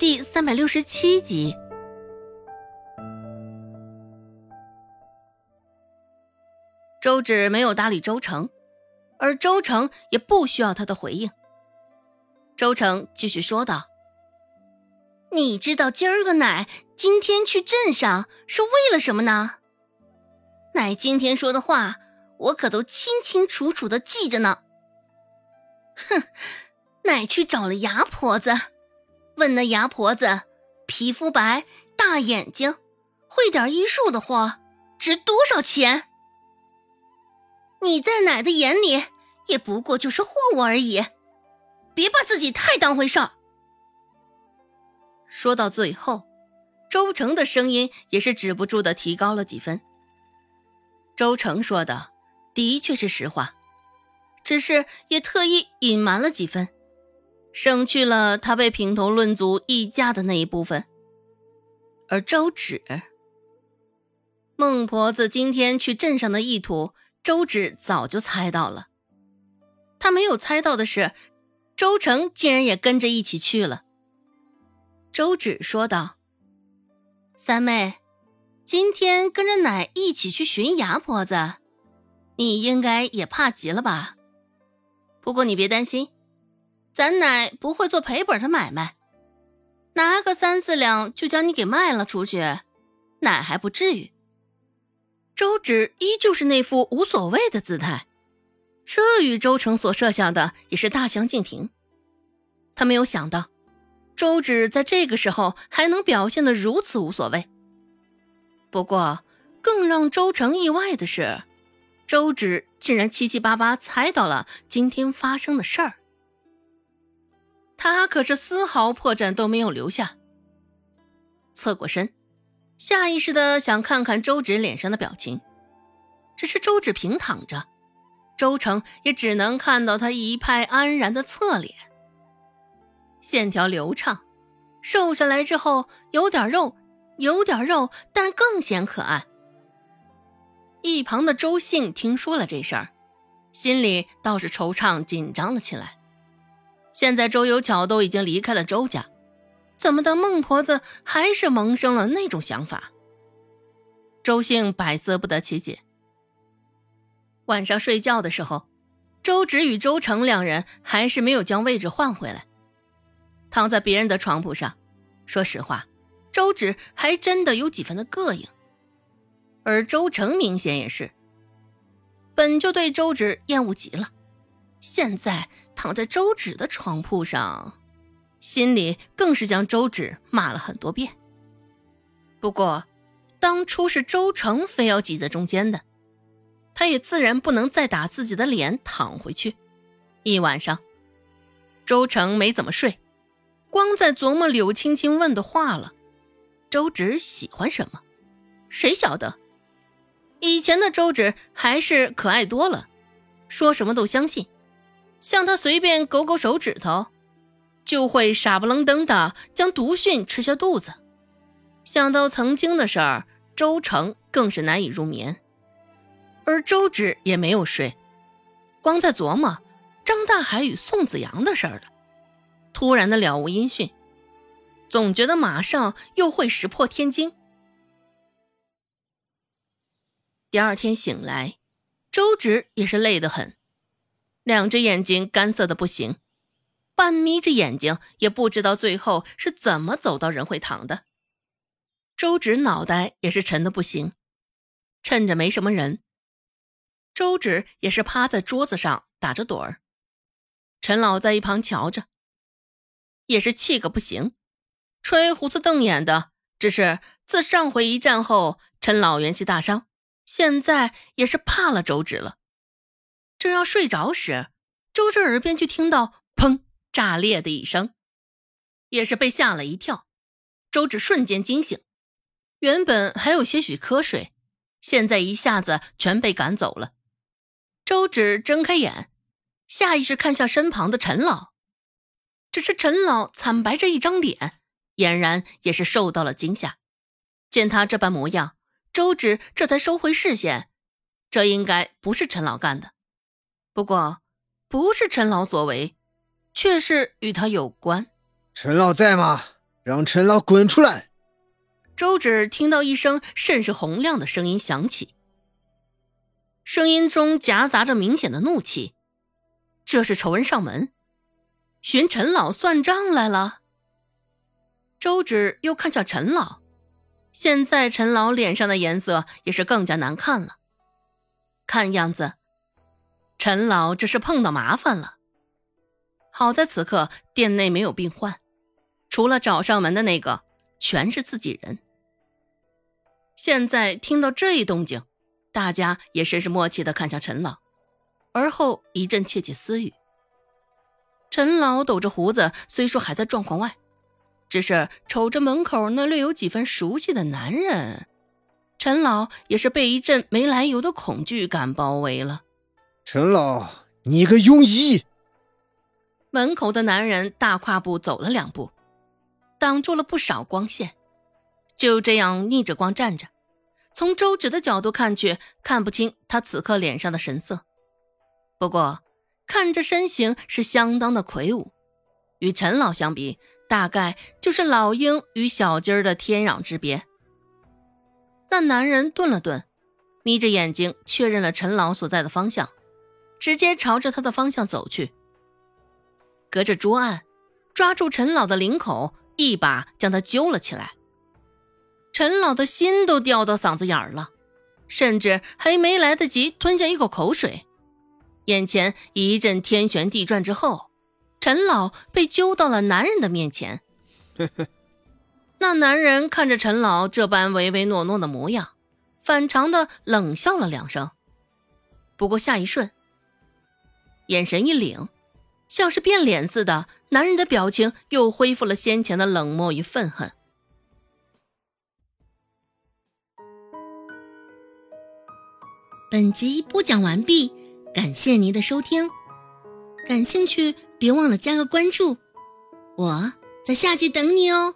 第三百六十七集。周芷没有搭理周成，而周成也不需要他的回应。周成继续说道：“你知道今儿个奶今天去镇上是为了什么呢？奶今天说的话，我可都清清楚楚的记着呢。哼，奶去找了牙婆子，问那牙婆子，皮肤白，大眼睛，会点医术的话，值多少钱？”你在奶的眼里也不过就是货物而已，别把自己太当回事儿。说到最后，周成的声音也是止不住的提高了几分。周成说的的确是实话，只是也特意隐瞒了几分，省去了他被评头论足议价的那一部分。而周芷，孟婆子今天去镇上的意图。周芷早就猜到了，他没有猜到的是，周成竟然也跟着一起去了。周芷说道：“三妹，今天跟着奶一起去寻牙婆子，你应该也怕极了吧？不过你别担心，咱奶不会做赔本的买卖，拿个三四两就将你给卖了出去，奶还不至于。”周芷依旧是那副无所谓的姿态，这与周成所设想的也是大相径庭。他没有想到，周芷在这个时候还能表现得如此无所谓。不过，更让周成意外的是，周芷竟然七七八八猜到了今天发生的事儿。他可是丝毫破绽都没有留下，侧过身。下意识的想看看周芷脸上的表情，只是周芷平躺着，周成也只能看到他一派安然的侧脸，线条流畅，瘦下来之后有点肉，有点肉，但更显可爱。一旁的周信听说了这事儿，心里倒是惆怅紧张了起来。现在周有巧都已经离开了周家。怎么的，孟婆子还是萌生了那种想法？周兴百思不得其解。晚上睡觉的时候，周芷与周成两人还是没有将位置换回来，躺在别人的床铺上。说实话，周芷还真的有几分的膈应，而周成明显也是，本就对周芷厌恶极了，现在躺在周芷的床铺上。心里更是将周芷骂了很多遍。不过，当初是周成非要挤在中间的，他也自然不能再打自己的脸躺回去。一晚上，周成没怎么睡，光在琢磨柳青青问的话了。周芷喜欢什么？谁晓得？以前的周芷还是可爱多了，说什么都相信，像他随便勾勾手指头。就会傻不愣登的将毒蕈吃下肚子。想到曾经的事儿，周成更是难以入眠，而周芷也没有睡，光在琢磨张大海与宋子阳的事儿了。突然的了无音讯，总觉得马上又会石破天惊。第二天醒来，周芷也是累得很，两只眼睛干涩的不行。半眯着眼睛，也不知道最后是怎么走到仁惠堂的。周芷脑袋也是沉的不行，趁着没什么人，周芷也是趴在桌子上打着盹儿。陈老在一旁瞧着，也是气个不行，吹胡子瞪眼的。只是自上回一战后，陈老元气大伤，现在也是怕了周芷了。正要睡着时，周芷耳边就听到砰。炸裂的一声，也是被吓了一跳。周芷瞬间惊醒，原本还有些许瞌睡，现在一下子全被赶走了。周芷睁开眼，下意识看向身旁的陈老，只是陈老惨白着一张脸，俨然也是受到了惊吓。见他这般模样，周芷这才收回视线，这应该不是陈老干的。不过，不是陈老所为。却是与他有关。陈老在吗？让陈老滚出来！周芷听到一声甚是洪亮的声音响起，声音中夹杂着明显的怒气。这是仇人上门，寻陈老算账来了。周芷又看向陈老，现在陈老脸上的颜色也是更加难看了。看样子，陈老这是碰到麻烦了。好在此刻店内没有病患，除了找上门的那个，全是自己人。现在听到这一动静，大家也甚是默契的看向陈老，而后一阵窃窃私语。陈老抖着胡子，虽说还在状况外，只是瞅着门口那略有几分熟悉的男人，陈老也是被一阵没来由的恐惧感包围了。陈老，你个庸医！门口的男人大跨步走了两步，挡住了不少光线，就这样逆着光站着。从周芷的角度看去，看不清他此刻脸上的神色，不过看着身形是相当的魁梧，与陈老相比，大概就是老鹰与小鸡儿的天壤之别。那男人顿了顿，眯着眼睛确认了陈老所在的方向，直接朝着他的方向走去。隔着桌案，抓住陈老的领口，一把将他揪了起来。陈老的心都掉到嗓子眼儿了，甚至还没来得及吞下一口口水，眼前一阵天旋地转之后，陈老被揪到了男人的面前。那男人看着陈老这般唯唯诺诺的模样，反常的冷笑了两声，不过下一瞬，眼神一凛。像是变脸似的，男人的表情又恢复了先前的冷漠与愤恨。本集播讲完毕，感谢您的收听，感兴趣别忘了加个关注，我在下集等你哦。